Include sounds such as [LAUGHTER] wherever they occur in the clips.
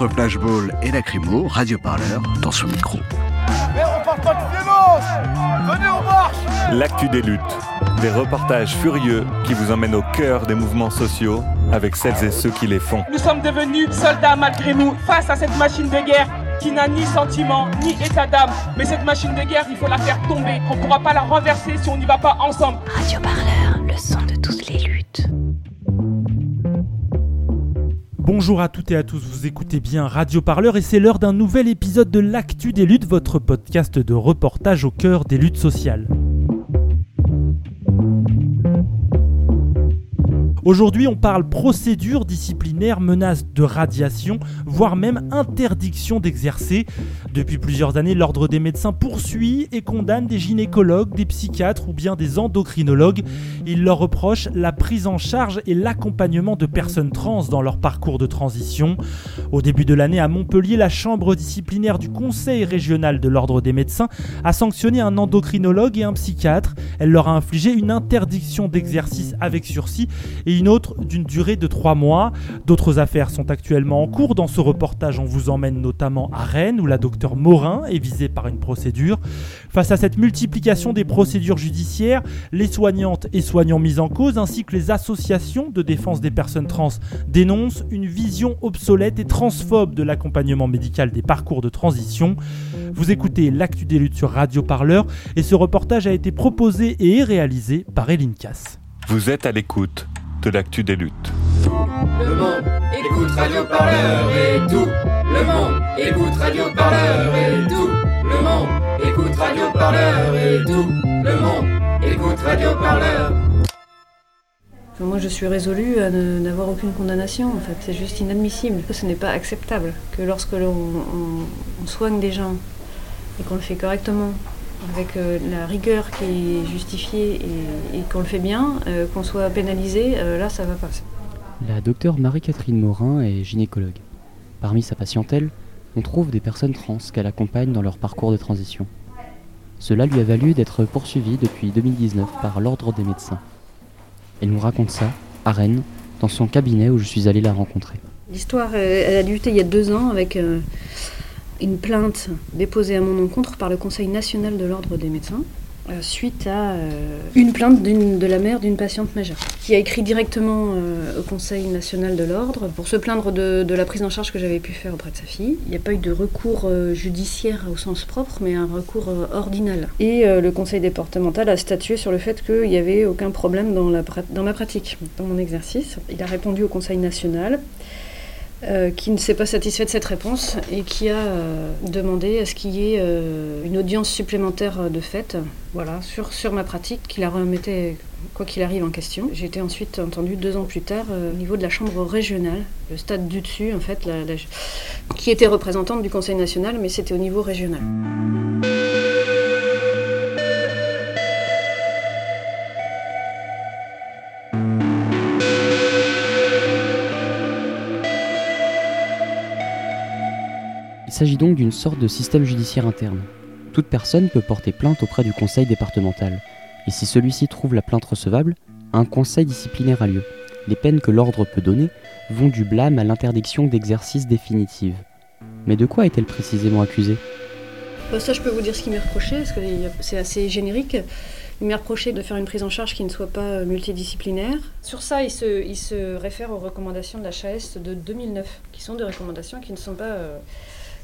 Entre Flashball et Lacrymo, Radio Parleur dans son micro. Mais on parle pas de violence Venez, on marche L'actu des luttes. Des reportages furieux qui vous emmènent au cœur des mouvements sociaux avec celles et ceux qui les font. Nous sommes devenus soldats malgré nous face à cette machine de guerre qui n'a ni sentiment ni état d'âme. Mais cette machine de guerre, il faut la faire tomber. On ne pourra pas la renverser si on n'y va pas ensemble. Radio Parleur, Bonjour à toutes et à tous, vous écoutez bien Radio Parleur et c'est l'heure d'un nouvel épisode de l'Actu des luttes, votre podcast de reportage au cœur des luttes sociales. Aujourd'hui, on parle procédure disciplinaire, menace de radiation, voire même interdiction d'exercer. Depuis plusieurs années, l'Ordre des médecins poursuit et condamne des gynécologues, des psychiatres ou bien des endocrinologues. Il leur reproche la prise en charge et l'accompagnement de personnes trans dans leur parcours de transition. Au début de l'année, à Montpellier, la chambre disciplinaire du Conseil régional de l'Ordre des médecins a sanctionné un endocrinologue et un psychiatre. Elle leur a infligé une interdiction d'exercice avec sursis et une autre d'une durée de trois mois. D'autres affaires sont actuellement en cours. Dans ce reportage, on vous emmène notamment à Rennes où la Morin est visée par une procédure. Face à cette multiplication des procédures judiciaires, les soignantes et soignants mis en cause ainsi que les associations de défense des personnes trans dénoncent une vision obsolète et transphobe de l'accompagnement médical des parcours de transition. Vous écoutez l'actu des luttes sur Radio Parleur et ce reportage a été proposé et réalisé par Eline Cass. Vous êtes à l'écoute de l'actu des luttes. Le monde écoute Radio Parleur et tout. Le monde écoute Radio Parleur et tout. Le monde écoute Radio Parleur et tout. Le monde écoute Radio Parleur. Moi, je suis résolue à ne- n'avoir aucune condamnation. En fait, c'est juste inadmissible. Ce n'est pas acceptable que lorsque l'on on- on soigne des gens et qu'on le fait correctement, avec euh, la rigueur qui est justifiée et, et qu'on le fait bien, euh, qu'on soit pénalisé, euh, là, ça va pas. La docteure Marie-Catherine Morin est gynécologue. Parmi sa patientèle, on trouve des personnes trans qu'elle accompagne dans leur parcours de transition. Cela lui a valu d'être poursuivie depuis 2019 par l'Ordre des médecins. Elle nous raconte ça, à Rennes, dans son cabinet où je suis allé la rencontrer. L'histoire, euh, elle a débuté il y a deux ans avec euh, une plainte déposée à mon encontre par le Conseil national de l'ordre des médecins suite à euh, une plainte de la mère d'une patiente majeure qui a écrit directement euh, au Conseil national de l'ordre pour se plaindre de, la prise en charge que j'avais pu faire auprès de sa fille. Il n'y a pas eu de recours euh, judiciaire au sens propre, mais un recours euh, ordinal. Et euh, le Conseil départemental a statué sur le fait qu'il n'y avait aucun problème dans ma pratique, dans mon exercice. Il a répondu au Conseil national euh, qui ne s'est pas satisfait de cette réponse et qui a euh, demandé à ce qu'il y ait euh, une audience supplémentaire de fait voilà, sur, sur ma pratique, qui la remettait quoi qu'il arrive en question. J'ai été ensuite entendue deux ans plus tard au niveau de la chambre régionale, le stade du dessus en fait, qui était représentante du Conseil national, mais c'était au niveau régional. S'agit donc d'une sorte de système judiciaire interne. Toute personne peut porter plainte auprès du conseil départemental, et si celui-ci trouve la plainte recevable, un conseil disciplinaire a lieu. Les peines que l'ordre peut donner vont du blâme à l'interdiction d'exercice définitive. Mais de quoi est-elle précisément accusée? Bah, ça, je peux vous dire ce qui m'est reproché, parce que il c'est assez générique. Il m'est reproché de faire une prise en charge qui ne soit pas euh, multidisciplinaire. Sur ça, il se, il se réfère aux recommandations de la HAS de 2009, qui sont des recommandations qui ne sont pas euh,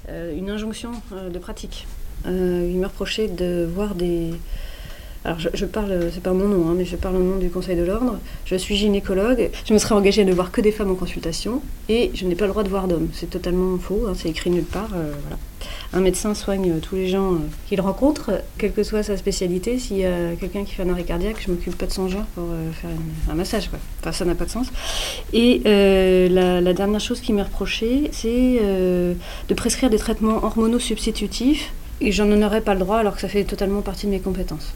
une injonction euh, de pratique. Euh, il m'a reproché de voir des, Alors je, parle, c'est pas mon nom, hein, mais je parle au nom du Conseil de l'ordre. Je suis gynécologue. Je me serais engagée à ne voir que des femmes en consultation et je n'ai pas le droit de voir d'hommes. C'est totalement faux. hein, c'est écrit nulle part. euh, voilà. Un médecin soigne euh, tous les gens euh, qu'il rencontre, quelle que soit sa spécialité. S'il y a quelqu'un qui fait un arrêt cardiaque, je m'occupe pas de son genre pour euh, faire un massage. Enfin, ça n'a pas de sens. Et euh, la, dernière chose qui m'est reprochée, c'est euh, de prescrire des traitements hormonaux substitutifs. Et j'en aurais pas le droit alors que ça fait totalement partie de mes compétences.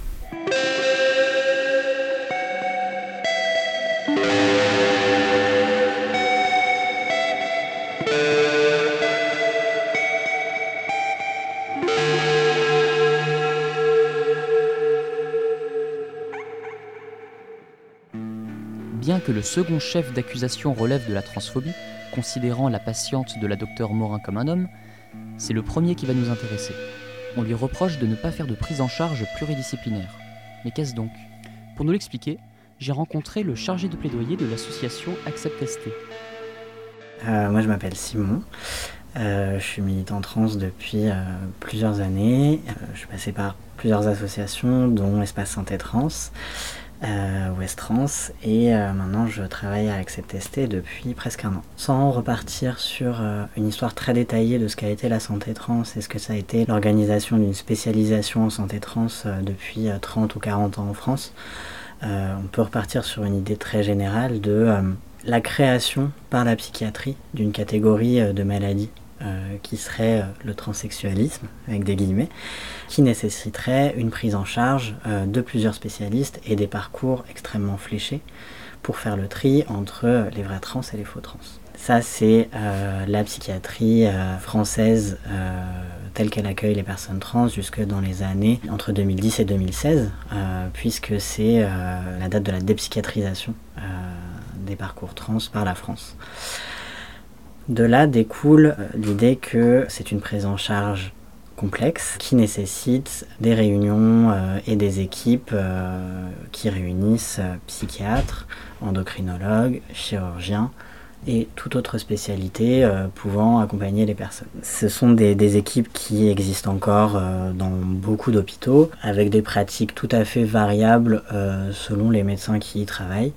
Que le second chef d'accusation relève de la transphobie, considérant la patiente de la docteure Morin comme un homme, c'est le premier qui va nous intéresser. On lui reproche de ne pas faire de prise en charge pluridisciplinaire. Mais qu'est-ce donc? Pour nous l'expliquer, j'ai rencontré le chargé de plaidoyer de l'association Accept ST. Euh, moi, je m'appelle Simon. Euh, je suis militant trans depuis euh, plusieurs années. Je suis passé par plusieurs associations, dont Espace Santé Trans, euh, Ouest Trans, et euh, maintenant je travaille à Accept ST depuis presque un an. Sans repartir sur euh, une histoire très détaillée de ce qu'a été la santé trans et ce que ça a été l'organisation d'une spécialisation en santé trans euh, depuis euh, 30 ou 40 ans en France, on peut repartir sur une idée très générale de la création par la psychiatrie d'une catégorie de maladies euh, qui serait euh, le transsexualisme, avec des guillemets, qui nécessiterait une prise en charge euh, de plusieurs spécialistes et des parcours extrêmement fléchés pour faire le tri entre les vrais trans et les faux trans. Ça, c'est la psychiatrie française telle qu'elle accueille les personnes trans jusque dans les années entre 2010 et 2016, euh, puisque c'est la date de la dépsychiatrisation des parcours trans par la France. De là découle euh, l'idée que c'est une prise en charge complexe qui nécessite des réunions euh, et des équipes euh, qui réunissent psychiatres, endocrinologues, chirurgiens et toute autre spécialité euh, pouvant accompagner les personnes. Ce sont des, équipes qui existent encore euh, dans beaucoup d'hôpitaux avec des pratiques tout à fait variables euh, selon les médecins qui y travaillent,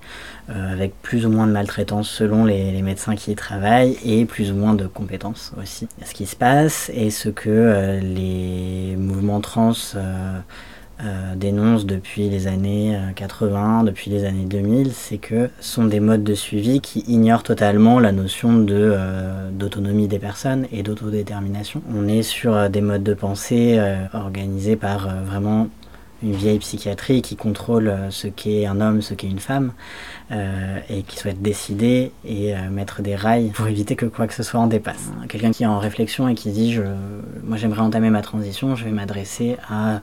avec plus ou moins de maltraitance selon les, les médecins qui y travaillent et plus ou moins de compétences aussi. Ce qui se passe et ce que les mouvements trans euh, euh, dénoncent depuis les années euh, 80, depuis les années 2000, c'est que sont des modes de suivi qui ignorent totalement la notion de, euh, d'autonomie des personnes et d'autodétermination. On est sur euh, des modes de pensée euh, organisés par euh, vraiment une vieille psychiatrie qui contrôle euh, ce qu'est un homme, ce qu'est une femme, euh, et qui souhaite décider et euh, mettre des rails pour éviter que quoi que ce soit en dépasse. Quelqu'un qui est en réflexion et qui dit je, moi j'aimerais entamer ma transition, je vais m'adresser à euh,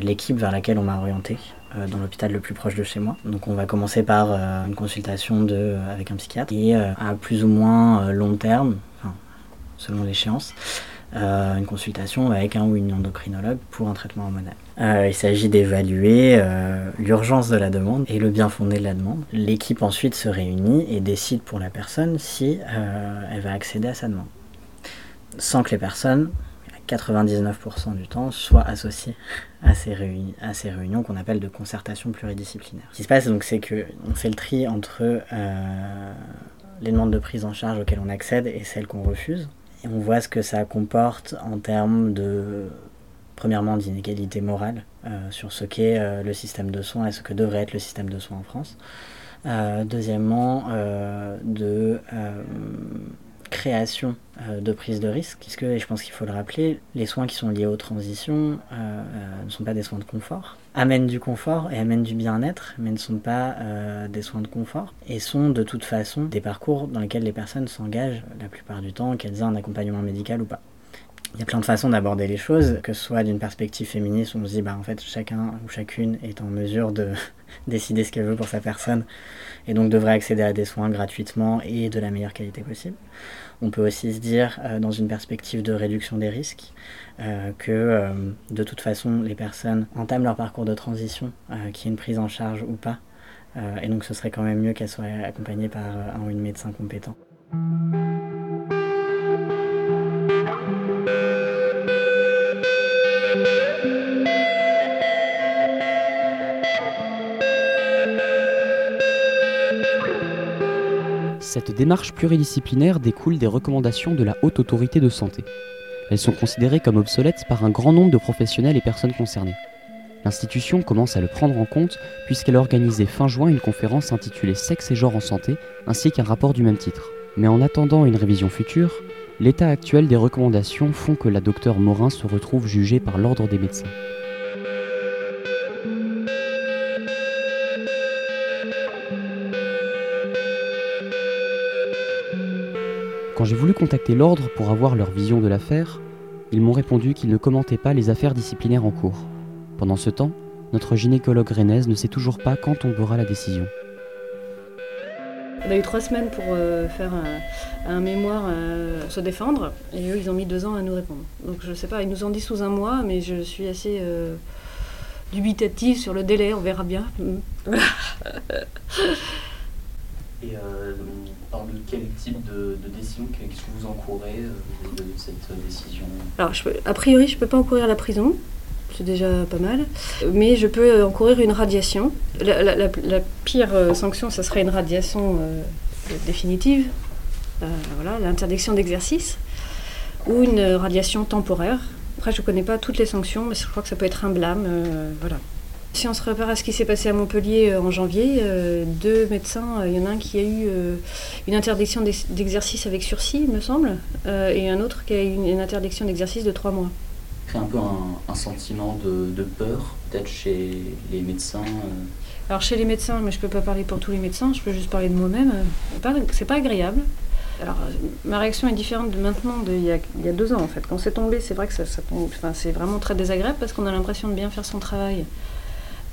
l'équipe vers laquelle on m'a orienté euh, dans l'hôpital le plus proche de chez moi. Donc on va commencer par euh, une consultation avec un psychiatre et euh, à plus ou moins euh, long terme, selon l'échéance, euh, une consultation avec un ou une endocrinologue pour un traitement hormonal. Euh, il s'agit d'évaluer euh, l'urgence de la demande et le bien fondé de la demande. L'équipe ensuite se réunit et décide pour la personne si euh, elle va accéder à sa demande. Sans que les personnes, à 99% du temps, soient associées à ces, réunions qu'on appelle de concertation pluridisciplinaire. Ce qui se passe donc c'est que on fait le tri entre euh, les demandes de prise en charge auxquelles on accède et celles qu'on refuse. Et on voit ce que ça comporte en termes de, premièrement, d'inégalité morale euh, sur ce qu'est euh, le système de soins et ce que devrait être le système de soins en France. Euh, deuxièmement, de création euh, de prise de risque, puisque, je pense qu'il faut le rappeler, les soins qui sont liés aux transitions euh, euh, ne sont pas des soins de confort, amènent du confort et amènent du bien-être, mais ne sont pas des soins de confort, et sont de toute façon des parcours dans lesquels les personnes s'engagent la plupart du temps, qu'elles aient un accompagnement médical ou pas. Il y a plein de façons d'aborder les choses, que ce soit d'une perspective féministe on se dit bah en fait chacun ou chacune est en mesure de [LAUGHS] décider ce qu'elle veut pour sa personne et donc devrait accéder à des soins gratuitement et de la meilleure qualité possible. On peut aussi se dire euh, dans une perspective de réduction des risques euh, que euh, de toute façon les personnes entament leur parcours de transition, qu'il y ait une prise en charge ou pas, et donc ce serait quand même mieux qu'elles soient accompagnées par un ou une médecin compétent. Cette démarche pluridisciplinaire découle des recommandations de la Haute Autorité de Santé. Elles sont considérées comme obsolètes par un grand nombre de professionnels et personnes concernées. L'institution commence à le prendre en compte puisqu'elle a organisé fin juin une conférence intitulée Sexe et genre en santé, ainsi qu'un rapport du même titre. Mais en attendant une révision future, l'état actuel des recommandations font que la docteure Morin se retrouve jugée par l'ordre des médecins. Quand j'ai voulu contacter l'ordre pour avoir leur vision de l'affaire, ils m'ont répondu qu'ils ne commentaient pas les affaires disciplinaires en cours. Pendant ce temps, notre gynécologue rennaise ne sait toujours pas quand tombera la décision. On a eu trois semaines pour euh, faire un, un mémoire, euh, se défendre, et eux, ils ont mis deux ans à nous répondre. Donc je sais pas, ils nous ont dit sous un mois, mais je suis assez euh, dubitative sur le délai, on verra bien. [LAUGHS] Et euh, par quel type de, décision? Qu'est-ce que vous euh, de cette décision? Alors, a priori, je peux pas encourir la prison, c'est déjà pas mal, mais je peux encourir une radiation. La, pire euh, sanction, ça serait une radiation euh, définitive, euh, voilà, l'interdiction d'exercice, ou une radiation temporaire. Après, je connais pas toutes les sanctions, mais je crois que ça peut être un blâme, euh, voilà. Si on se repère à ce qui s'est passé à Montpellier euh, en janvier, euh, deux médecins, euh, il y en a un qui a eu une interdiction d'ex- d'exercice avec sursis, il me semble, et un autre qui a eu une, interdiction d'exercice de trois mois. crée un peu un, un sentiment de, de peur, peut-être chez les médecins. Alors chez les médecins, mais je peux pas parler pour tous les médecins, je peux juste parler de moi-même. c'est pas- agréable. Alors ma réaction est différente de maintenant, de, il, y a, il y a deux ans en fait. Quand c'est tombé, c'est vrai que ça, ça tombe, c'est vraiment très désagréable parce qu'on a l'impression de bien faire son travail,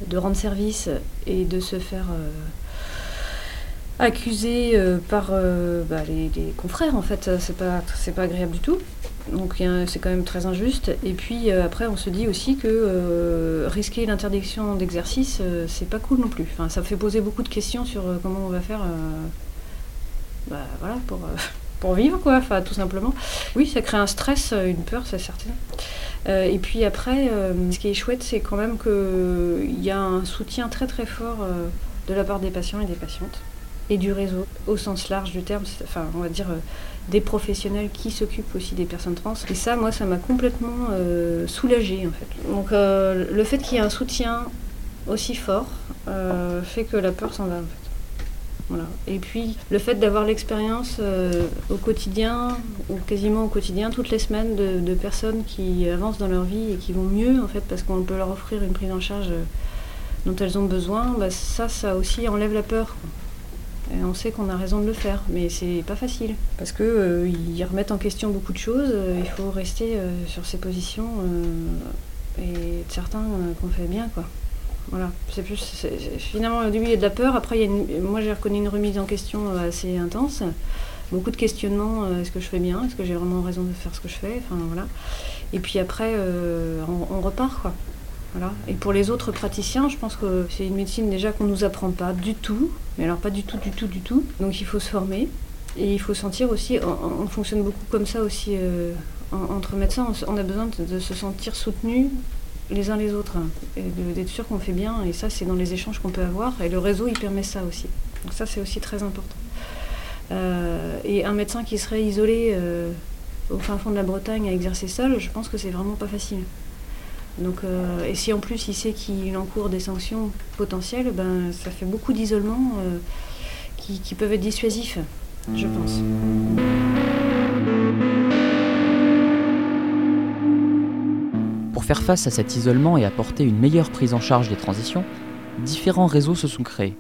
de rendre service et de se faire euh, accuser euh, par euh, bah, les, confrères en fait. C'est pas, pas agréable du tout. Donc c'est quand même très injuste. Et puis après, on se dit aussi que risquer l'interdiction d'exercice, c'est pas cool non plus. Enfin, ça fait poser beaucoup de questions sur comment on va faire bah, voilà, pour, [LAUGHS] vivre, quoi, tout simplement. Oui, ça crée un stress, une peur, c'est certain. Euh, et puis après, euh, ce qui est chouette, c'est quand même qu'il y a un soutien très très fort euh, de la part des patients et des patientes et du réseau au sens large du terme, enfin on va dire des professionnels qui s'occupent aussi des personnes trans. Et ça, moi, ça m'a complètement soulagée en fait. Donc le fait qu'il y ait un soutien aussi fort fait que la peur s'en va en fait. Voilà. Et puis le fait d'avoir l'expérience euh, au quotidien, ou quasiment au quotidien, toutes les semaines, de, personnes qui avancent dans leur vie et qui vont mieux en fait parce qu'on peut leur offrir une prise en charge euh, dont elles ont besoin, bah, ça, ça aussi enlève la peur. Et on sait qu'on a raison de le faire, mais c'est pas facile parce que euh, ils remettent en question beaucoup de choses. il faut rester sur ses positions et être certain euh, qu'on fait bien, quoi. Voilà, c'est plus finalement au début il y a de la peur, après il y a moi j'ai reconnu une remise en question euh, assez intense, beaucoup de questionnements. euh, est-ce que je fais bien, est-ce que j'ai vraiment raison de faire ce que je fais, enfin voilà. Et puis après euh, on, repart quoi. Voilà. Et pour les autres praticiens, je pense que c'est une médecine déjà qu'on nous apprend pas du tout, mais alors pas du tout, du tout, du tout. Donc il faut se former et il faut sentir aussi, on, on fonctionne beaucoup comme ça aussi en- entre médecins, on, a besoin de, se sentir soutenus les uns les autres hein, d'être sûr qu'on fait bien. Et ça, c'est dans les échanges qu'on peut avoir. Et le réseau, il permet ça aussi. Donc ça, c'est aussi très important. Euh, et un médecin qui serait isolé euh, au fin fond de la Bretagne à exercer seul, je pense que c'est vraiment pas facile. Donc, euh, et si en plus il sait qu'il encourt des sanctions potentielles, ben, ça fait beaucoup d'isolement qui, qui peuvent être dissuasifs, je pense. Faire face à cet isolement et apporter une meilleure prise en charge des transitions, différents réseaux se sont créés.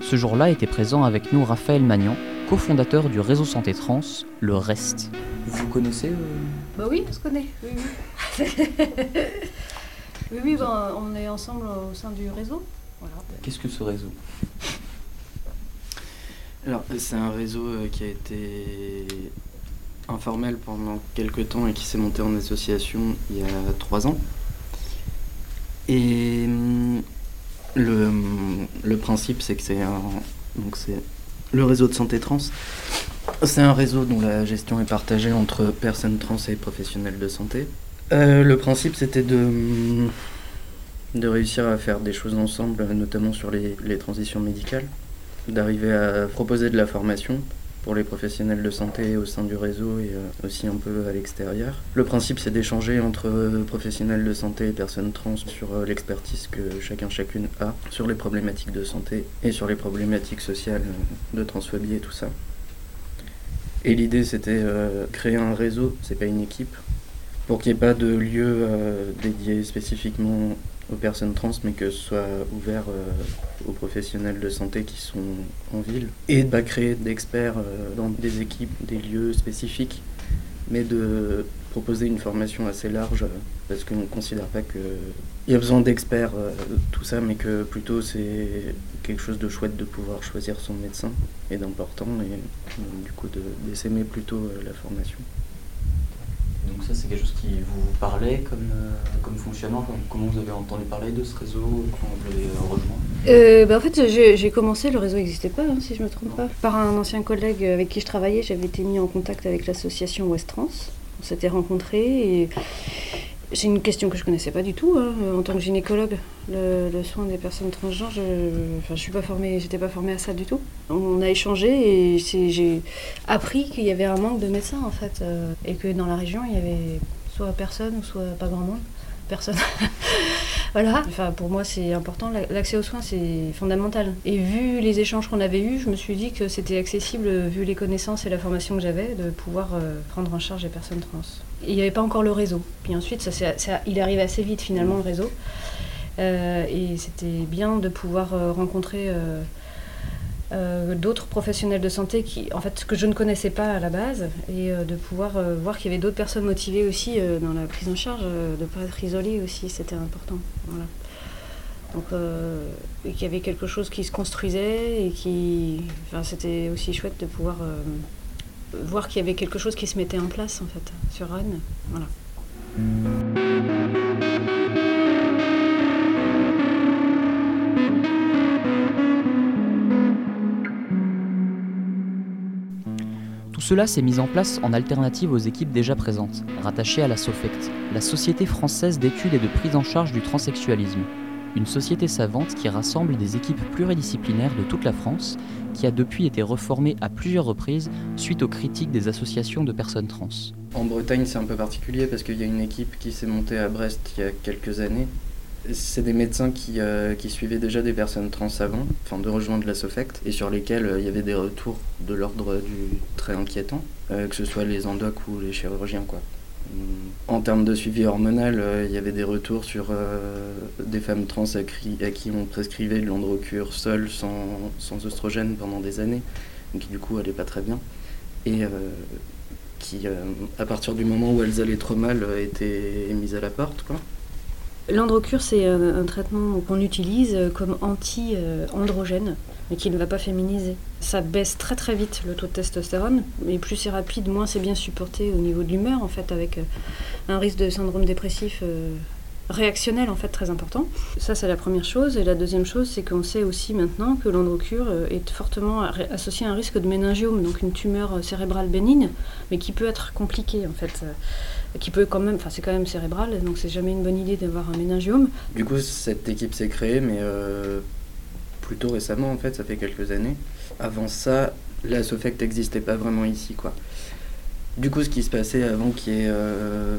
Ce jour-là était présent avec nous Raphaël Magnan, cofondateur du réseau santé trans, le REST. Vous connaissez euh, Bah oui, on se connaît. Oui, oui. [LAUGHS] oui, oui, on est ensemble au sein du réseau. Voilà. Qu'est-ce que ce réseau? Alors, c'est un réseau euh, qui a été informel pendant quelques temps et qui s'est monté en association il y a trois ans. Et hum, le, hum, le principe, c'est que c'est un. Donc, c'est le réseau de santé trans. C'est un réseau dont la gestion est partagée entre personnes trans et professionnels de santé. Euh, le principe, c'était de, hum, de réussir à faire des choses ensemble, notamment sur les, les transitions médicales, d'arriver à proposer de la formation pour les professionnels de santé au sein du réseau et euh, aussi un peu à l'extérieur. Le principe c'est d'échanger entre euh, professionnels de santé et personnes trans sur euh, l'expertise que chacun chacune a sur les problématiques de santé et sur les problématiques sociales de transphobie et tout ça. Et l'idée c'était créer un réseau, c'est pas une équipe, pour qu'il n'y ait pas de lieu dédié spécifiquement aux personnes trans, mais que ce soit ouvert euh, aux professionnels de santé qui sont en ville. Et de pas créer d'experts euh, dans des équipes, des lieux spécifiques, mais de proposer une formation assez large, euh, parce qu'on ne considère pas qu'il y a besoin d'experts, tout ça, mais que plutôt c'est quelque chose de chouette de pouvoir choisir son médecin et d'important, et du coup d'essaimer plutôt la formation. Donc ça, c'est quelque chose qui vous parlait comme, euh, comme fonctionnement Comment vous avez entendu parler de ce réseau Comment vous l'avez rejoint? Euh, bah, En fait, j'ai commencé, le réseau n'existait pas, hein, si je ne me trompe pas. Par un ancien collègue avec qui je travaillais, j'avais été mis en contact avec l'association West Trans. On s'était rencontrés et c'est une question que je connaissais pas du tout hein, en tant que gynécologue. Le, soin des personnes transgenres, je, enfin, pas formée, j'étais pas formée à ça du tout. On a échangé et j'ai appris qu'il y avait un manque de médecins en fait, euh, et que dans la région il y avait soit personne ou soit pas grand monde personne. [LAUGHS] voilà. Enfin, pour moi, c'est important. L'accès aux soins, c'est fondamental. Et vu les échanges qu'on avait eus, je me suis dit que c'était accessible, vu les connaissances et la formation que j'avais, de pouvoir euh, prendre en charge les personnes trans. Il n'y avait pas encore le réseau. Puis ensuite, ça, ça, il arrive assez vite finalement le réseau. Euh, et c'était bien de pouvoir euh, rencontrer d'autres professionnels de santé qui, en fait, que je ne connaissais pas à la base, et euh, de pouvoir euh, voir qu'il y avait d'autres personnes motivées aussi dans la prise en charge, de ne pas être isolé aussi, c'était important. Voilà. Donc, qu'il y avait quelque chose qui se construisait et qui, enfin, c'était aussi chouette de pouvoir voir qu'il y avait quelque chose qui se mettait en place en fait sur Rennes. Voilà. Cela s'est mis en place en alternative aux équipes déjà présentes, rattachées à la SOFECT, la Société française d'études et de prise en charge du transsexualisme, une société savante qui rassemble des équipes pluridisciplinaires de toute la France, qui a depuis été reformée à plusieurs reprises suite aux critiques des associations de personnes trans. En Bretagne, c'est un peu particulier parce qu'il y a une équipe qui s'est montée à Brest il y a quelques années c'est des médecins qui, euh, qui, suivaient déjà des personnes trans avant, enfin de rejoindre la SOFECT, et sur lesquels euh, il y avait des retours de l'ordre du très inquiétant, euh, que ce soit les endocs ou les chirurgiens. Quoi. En termes de suivi hormonal, il y avait des retours sur des femmes trans à, qui on prescrivait de l'androcure seule, sans, sans oestrogène pendant des années, qui du coup n'allaient pas très bien, et qui, à partir du moment où elles allaient trop mal, étaient mises à la porte. Quoi. L'androcure, c'est un, traitement qu'on utilise comme anti-androgène, mais qui ne va pas féminiser. Ça baisse très très vite le taux de testostérone, mais plus c'est rapide, moins c'est bien supporté au niveau de l'humeur, en fait, avec euh, un risque de syndrome dépressif euh, réactionnel, en fait, très important. Ça, c'est la première chose. Et la deuxième chose, c'est qu'on sait aussi maintenant que l'androcure euh, est fortement associé à un risque de méningiome, donc une tumeur cérébrale bénigne, mais qui peut être compliquée, en fait qui peut quand même, enfin c'est quand même cérébral, donc c'est jamais une bonne idée d'avoir un méningiome. Du coup, cette équipe s'est créée, mais euh, plutôt récemment en fait, ça fait quelques années. Avant ça, la SOFECT n'existait pas vraiment ici, quoi. Du coup, ce qui se passait avant qu'il y ait euh,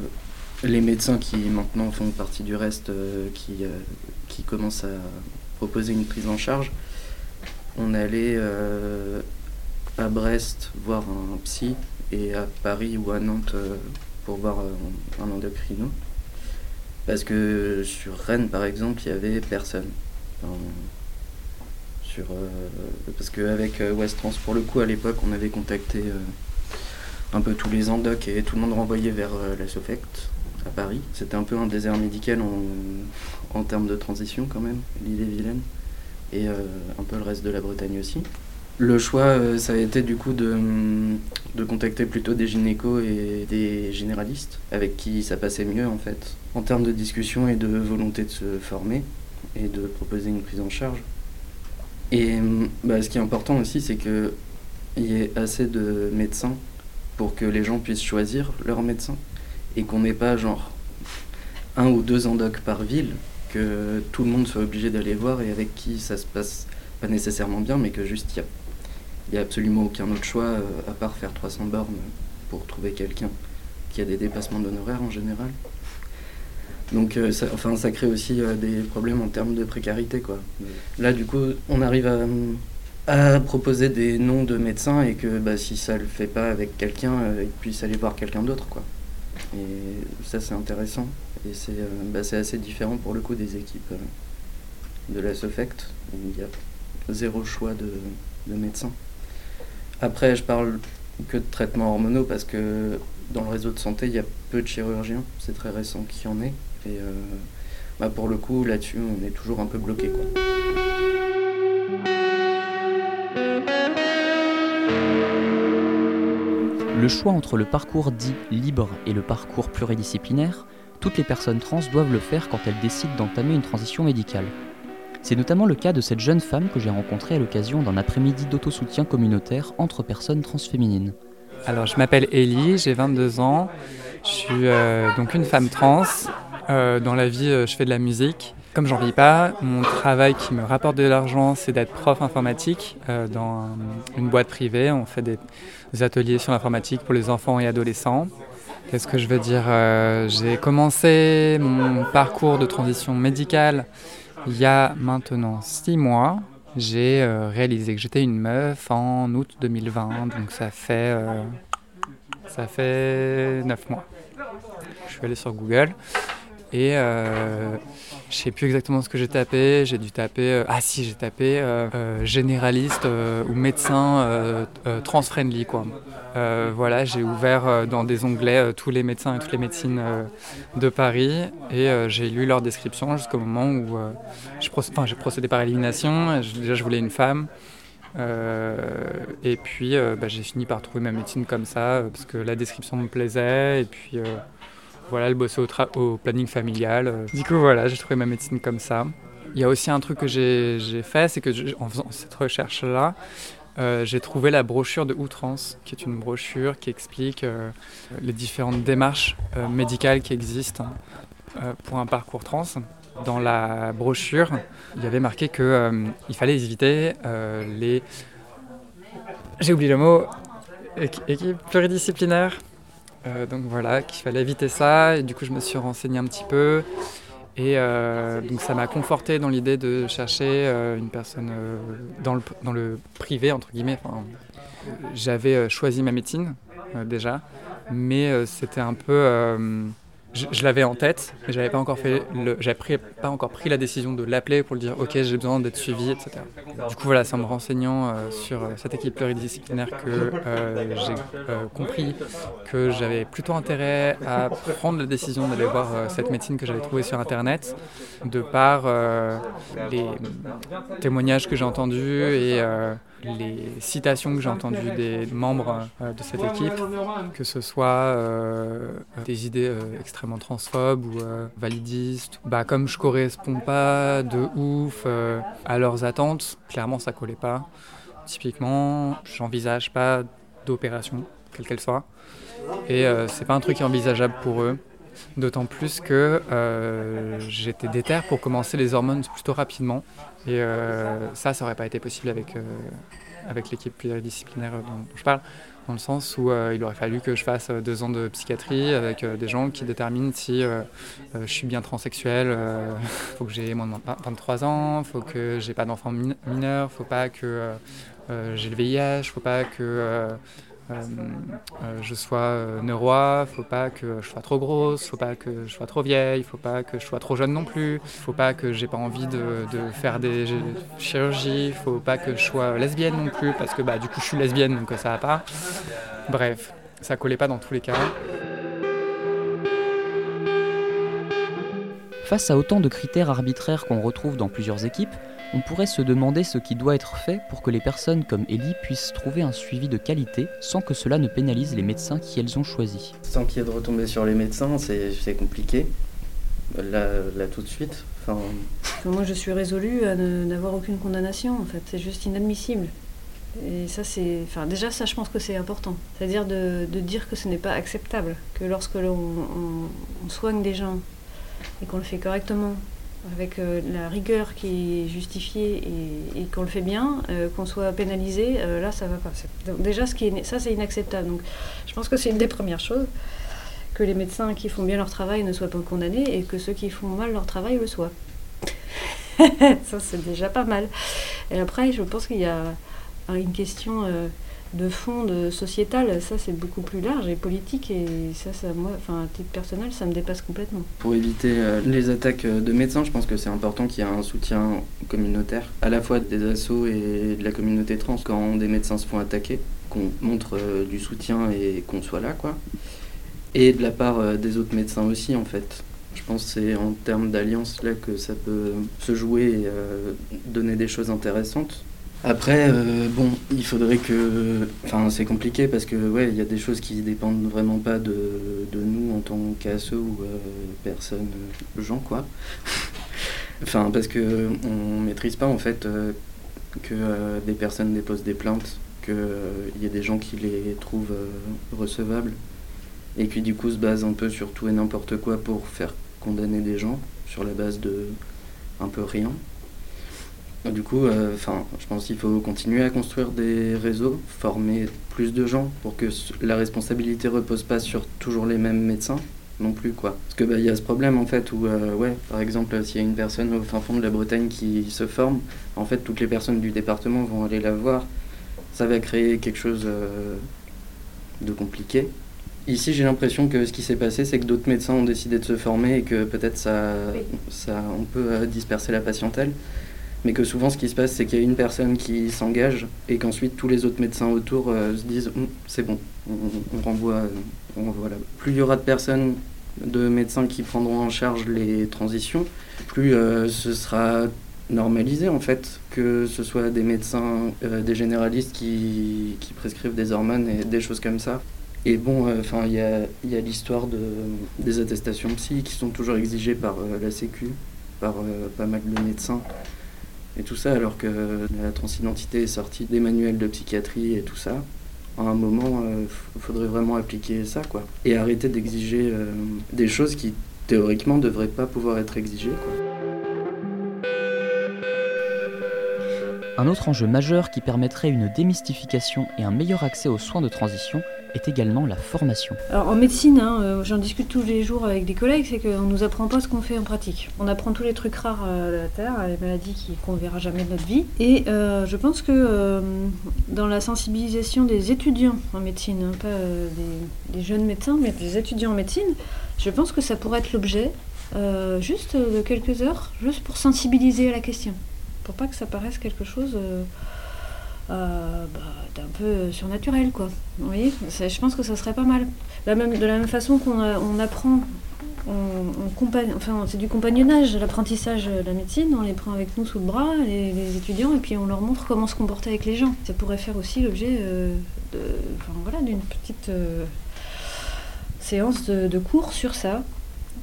les médecins qui maintenant font partie du reste, euh, qui, qui commencent à proposer une prise en charge, on allait à Brest voir un psy et à Paris ou à Nantes pour voir euh, un endocrino. Parce que sur Rennes, par exemple, il y avait personne. sur, euh, parce qu'avec euh, West Trans, pour le coup, à l'époque, on avait contacté un peu tous les endocs et tout le monde renvoyait vers la SOFECT à Paris. C'était un peu un désert médical en, en termes de transition quand même, l'île est vilaine. Et un peu le reste de la Bretagne aussi. Le choix, euh, ça a été du coup de, de, contacter plutôt des gynécos et des généralistes, avec qui ça passait mieux en fait, en termes de discussion et de volonté de se former et de proposer une prise en charge. Et bah, ce qui est important aussi, c'est qu'il y ait assez de médecins pour que les gens puissent choisir leur médecin et qu'on n'ait pas genre un ou deux endocs par ville, que tout le monde soit obligé d'aller voir et avec qui ça se passe pas nécessairement bien, mais que juste il y a n'y a absolument aucun autre choix euh, à part faire 300 bornes pour trouver quelqu'un qui a des dépassements d'honoraires en général. Donc euh, ça, enfin, ça crée aussi euh, des problèmes en termes de précarité. Quoi. Là, du coup, on arrive à, proposer des noms de médecins et que bah, si ça ne le fait pas avec quelqu'un, euh, ils puissent aller voir quelqu'un d'autre. Et ça, c'est intéressant. Et c'est bah, c'est assez différent pour le coup des équipes de la SOFECT, il y a zéro choix de, de médecins. Après, je parle que de traitements hormonaux parce que dans le réseau de santé, il y a peu de chirurgiens. C'est très récent qu'il y en ait. Et euh, bah, pour le coup, là-dessus, on est toujours un peu bloqué. Le choix entre le parcours dit libre et le parcours pluridisciplinaire, toutes les personnes trans doivent le faire quand elles décident d'entamer une transition médicale. C'est notamment le cas de cette jeune femme que j'ai rencontrée à l'occasion d'un après-midi d'autosoutien communautaire entre personnes transféminines. Alors, je m'appelle Ellie, j'ai 22 ans. Je suis euh, donc une femme trans. Euh, dans la vie, euh, je fais de la musique. Comme j'en vis pas, mon travail qui me rapporte de l'argent, c'est d'être prof informatique dans un- une boîte privée. On fait des, des ateliers sur l'informatique pour les enfants et adolescents. Qu'est-ce que je veux dire J'ai commencé mon parcours de transition médicale il y a maintenant six mois. J'ai euh, réalisé que j'étais une meuf en août 2020, donc ça fait euh, ça fait neuf mois. Je suis allé sur Google et euh, je sais plus exactement ce que j'ai tapé. J'ai dû taper euh, ah si j'ai tapé euh, euh, généraliste ou médecin trans-friendly voilà, j'ai ouvert dans des onglets tous les médecins et toutes les médecines de Paris et j'ai lu leur description jusqu'au moment où j'ai procédé par élimination. Déjà, je voulais une femme. Et puis, bah, j'ai fini par trouver ma médecine comme ça parce que la description me plaisait. Et puis, voilà, elle bossait au, planning familial. euh. Du coup, voilà, j'ai trouvé ma médecine comme ça. Il y a aussi un truc que j'ai fait, c'est que en faisant cette recherche-là, euh, j'ai trouvé la brochure de Outrance, qui est une brochure qui explique euh, les différentes démarches médicales qui existent pour un parcours trans. Dans la brochure, il y avait marqué qu'il fallait éviter les... J'ai oublié le mot. équi- Équipe pluridisciplinaire. Euh, donc voilà, qu'il fallait éviter ça. Et du coup, je me suis renseigné un petit peu. Et euh, donc ça m'a conforté dans l'idée de chercher euh, une personne dans, le, privé, entre guillemets. Enfin, J'avais choisi ma médecine déjà, mais c'était un peu... je, l'avais en tête, mais j'avais pas encore fait j'avais pas encore pris la décision de l'appeler pour lui dire ok j'ai besoin d'être suivi, etc. Du coup voilà, c'est en me renseignant euh, sur euh, cette équipe pluridisciplinaire que euh, j'ai compris que j'avais plutôt intérêt à prendre la décision d'aller voir cette médecine que j'avais trouvée sur internet, de par les témoignages que j'ai entendus et les citations que j'ai entendues des membres de cette équipe, que ce soit des idées extrêmement transphobes ou validistes. Bah, comme je correspond pas de ouf à leurs attentes, clairement ça collait pas. Typiquement, j'envisage pas d'opération, quelle qu'elle soit. Et euh, c'est pas un truc envisageable pour eux. D'autant plus que euh, j'étais déter pour commencer les hormones plutôt rapidement. Et euh, ça, ça aurait pas été possible avec, euh, avec l'équipe pluridisciplinaire dont, dont je parle, dans le sens où euh, il aurait fallu que je fasse euh, deux ans de psychiatrie avec euh, des gens qui déterminent si je suis bien transsexuel. [LAUGHS] faut que j'ai moins de 20 23 ans, faut que j'ai pas d'enfants min- mineurs, faut pas que j'ai le VIH, faut pas que je sois euh, neurois, faut pas que je sois trop grosse, faut pas que je sois trop vieille, faut pas que je sois trop jeune non plus, faut pas que j'ai pas envie de, de faire des chirurgies, faut pas que je sois lesbienne non plus parce que bah du coup je suis lesbienne donc euh, ça va pas. Bref, ça collait pas dans tous les cas. Face à autant de critères arbitraires qu'on retrouve dans plusieurs équipes, on pourrait se demander ce qui doit être fait pour que les personnes comme Ellie puissent trouver un suivi de qualité sans que cela ne pénalise les médecins qui elles ont choisis. Sans qu'il y ait de retombées sur les médecins, c'est compliqué. Là, là tout de suite. Enfin, moi, je suis résolue à ne- n'avoir aucune condamnation, en fait. C'est juste inadmissible. Et ça, c'est. Enfin, déjà, ça, je pense que c'est important. C'est-à-dire de, de dire que ce n'est pas acceptable. Que lorsque l'on on- on soigne des gens et qu'on le fait correctement avec euh, la rigueur qui est justifiée et, qu'on le fait bien, euh, qu'on soit pénalisé, euh, là ça va pas. Donc déjà, ce qui est, ça c'est inacceptable. Donc je pense que c'est une des premières choses, que les médecins qui font bien leur travail ne soient pas condamnés et que ceux qui font mal leur travail le soient. [LAUGHS] ça c'est déjà pas mal. Et après, je pense qu'il y a euh, une question de fond, de sociétal, ça c'est beaucoup plus large et politique et ça, moi, enfin à titre personnel, ça me dépasse complètement. Pour éviter euh, les attaques euh, de médecins, je pense que c'est important qu'il y ait un soutien communautaire, à la fois des assos et de la communauté trans. Quand des médecins se font attaquer, qu'on montre euh, du soutien et qu'on soit là, quoi. Et de la part des autres médecins aussi, en fait. Je pense que c'est en termes d'alliance là que ça peut se jouer et donner des choses intéressantes. Après, euh, bon, il faudrait que. Enfin, c'est compliqué parce que, ouais, il y a des choses qui dépendent vraiment pas de, nous en tant qu'ASE ou euh, personne, euh, gens, quoi. [LAUGHS] enfin, parce que on maîtrise pas, en fait, euh, que des personnes déposent des plaintes, qu'il y ait des gens qui les trouvent recevables et qui, du coup, se basent un peu sur tout et n'importe quoi pour faire condamner des gens sur la base de un peu rien. Du coup, euh, enfin, je pense qu'il faut continuer à construire des réseaux, former plus de gens pour que la responsabilité repose pas sur toujours les mêmes médecins non plus quoi. Parce que bah, il y a ce problème en fait où euh, ouais, par exemple, s'il y a une personne au fin fond de la Bretagne qui se forme, en fait, toutes les personnes du département vont aller la voir. Ça va créer quelque chose euh, de compliqué. Ici, j'ai l'impression que ce qui s'est passé, c'est que d'autres médecins ont décidé de se former et que peut-être ça, ça, on peut euh, disperser la patientèle mais que souvent ce qui se passe c'est qu'il y a une personne qui s'engage et qu'ensuite tous les autres médecins autour euh, se disent Hum, c'est bon, on, renvoie, euh, on renvoie là. Plus il y aura de personnes, de médecins qui prendront en charge les transitions, plus euh, ce sera normalisé en fait que ce soit des médecins, euh, des généralistes qui, prescrivent des hormones et des choses comme ça. Et bon, euh, il y a, y a l'histoire de, des attestations psy qui sont toujours exigées par euh, la Sécu, par euh, pas mal de médecins et tout ça, alors que la transidentité est sortie des manuels de psychiatrie et tout ça. À un moment, il faudrait vraiment appliquer ça, quoi. Et arrêter d'exiger euh, des choses qui, théoriquement, devraient pas pouvoir être exigées, quoi. Un autre enjeu majeur qui permettrait une démystification et un meilleur accès aux soins de transition est également la formation. En médecine, hein, euh, j'en discute tous les jours avec des collègues, c'est qu'on nous apprend pas ce qu'on fait en pratique. On apprend tous les trucs rares euh, de la Terre, les maladies qu'on verra jamais de notre vie. Et euh, je pense que euh, dans la sensibilisation des étudiants en médecine, hein, pas des, des jeunes médecins, mais des étudiants en médecine, je pense que ça pourrait être l'objet juste de quelques heures, juste pour sensibiliser à la question. Pour pas que ça paraisse quelque chose... euh, euh, bah, d'un peu surnaturel, quoi. Vous Je pense que ça serait pas mal. La même, de la même façon qu'on a- on apprend, on, compagne- enfin, c'est du compagnonnage, l'apprentissage de la médecine, on les prend avec nous sous le bras, les, étudiants, et puis on leur montre comment se comporter avec les gens. Ça pourrait faire aussi l'objet euh, voilà, d'une petite euh, séance de cours sur ça.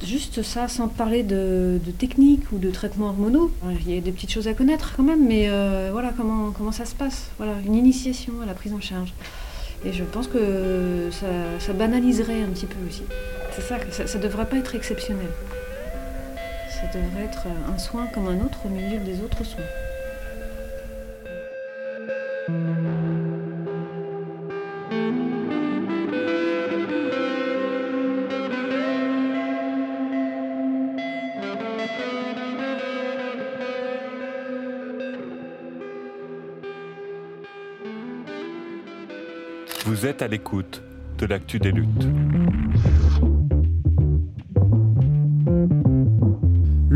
Juste ça, sans parler de, de technique ou de traitement hormonaux. Il y a des petites choses à connaître quand même, mais euh, voilà comment, comment ça se passe? Voilà, une initiation à la prise en charge. Et je pense que ça, ça banaliserait un petit peu aussi. C'est ça, ça, ça devrait pas être exceptionnel. Ça devrait être un soin comme un autre au milieu des autres soins. À l'écoute de l'actu des luttes.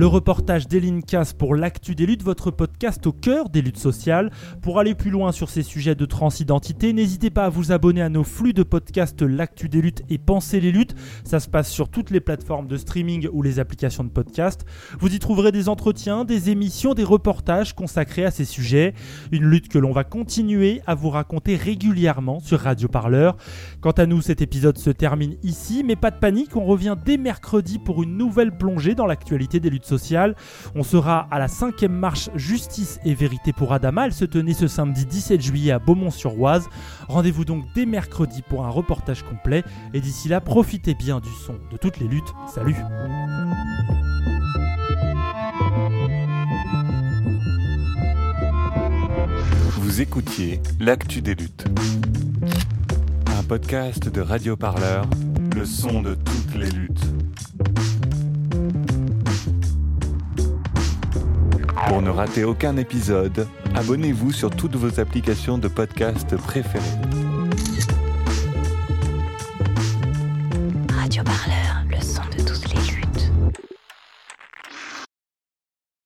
Le reportage d'Eline Casse pour l'actu des luttes, votre podcast au cœur des luttes sociales. Pour aller plus loin sur ces sujets de transidentité, n'hésitez pas à vous abonner à nos flux de podcasts L'actu des luttes et Penser les luttes. Ça se passe sur toutes les plateformes de streaming ou les applications de podcast. Vous y trouverez des entretiens, des émissions, des reportages consacrés à ces sujets. Une lutte que l'on va continuer à vous raconter régulièrement sur Radio Parleur. Quant à nous, cet épisode se termine ici, mais pas de panique, on revient dès mercredi pour une nouvelle plongée dans l'actualité des luttes sociales. On sera à la cinquième marche Justice et Vérité pour Adama. Elle se tenait ce samedi 17 juillet à Beaumont-sur-Oise. Rendez-vous donc dès mercredi pour un reportage complet. Et d'ici là, profitez bien du son de toutes les luttes. Salut Vous écoutiez L'actu des luttes. Un podcast de Radio Parleur, le son de toutes les luttes. Pour ne rater aucun épisode, abonnez-vous sur toutes vos applications de podcast préférées.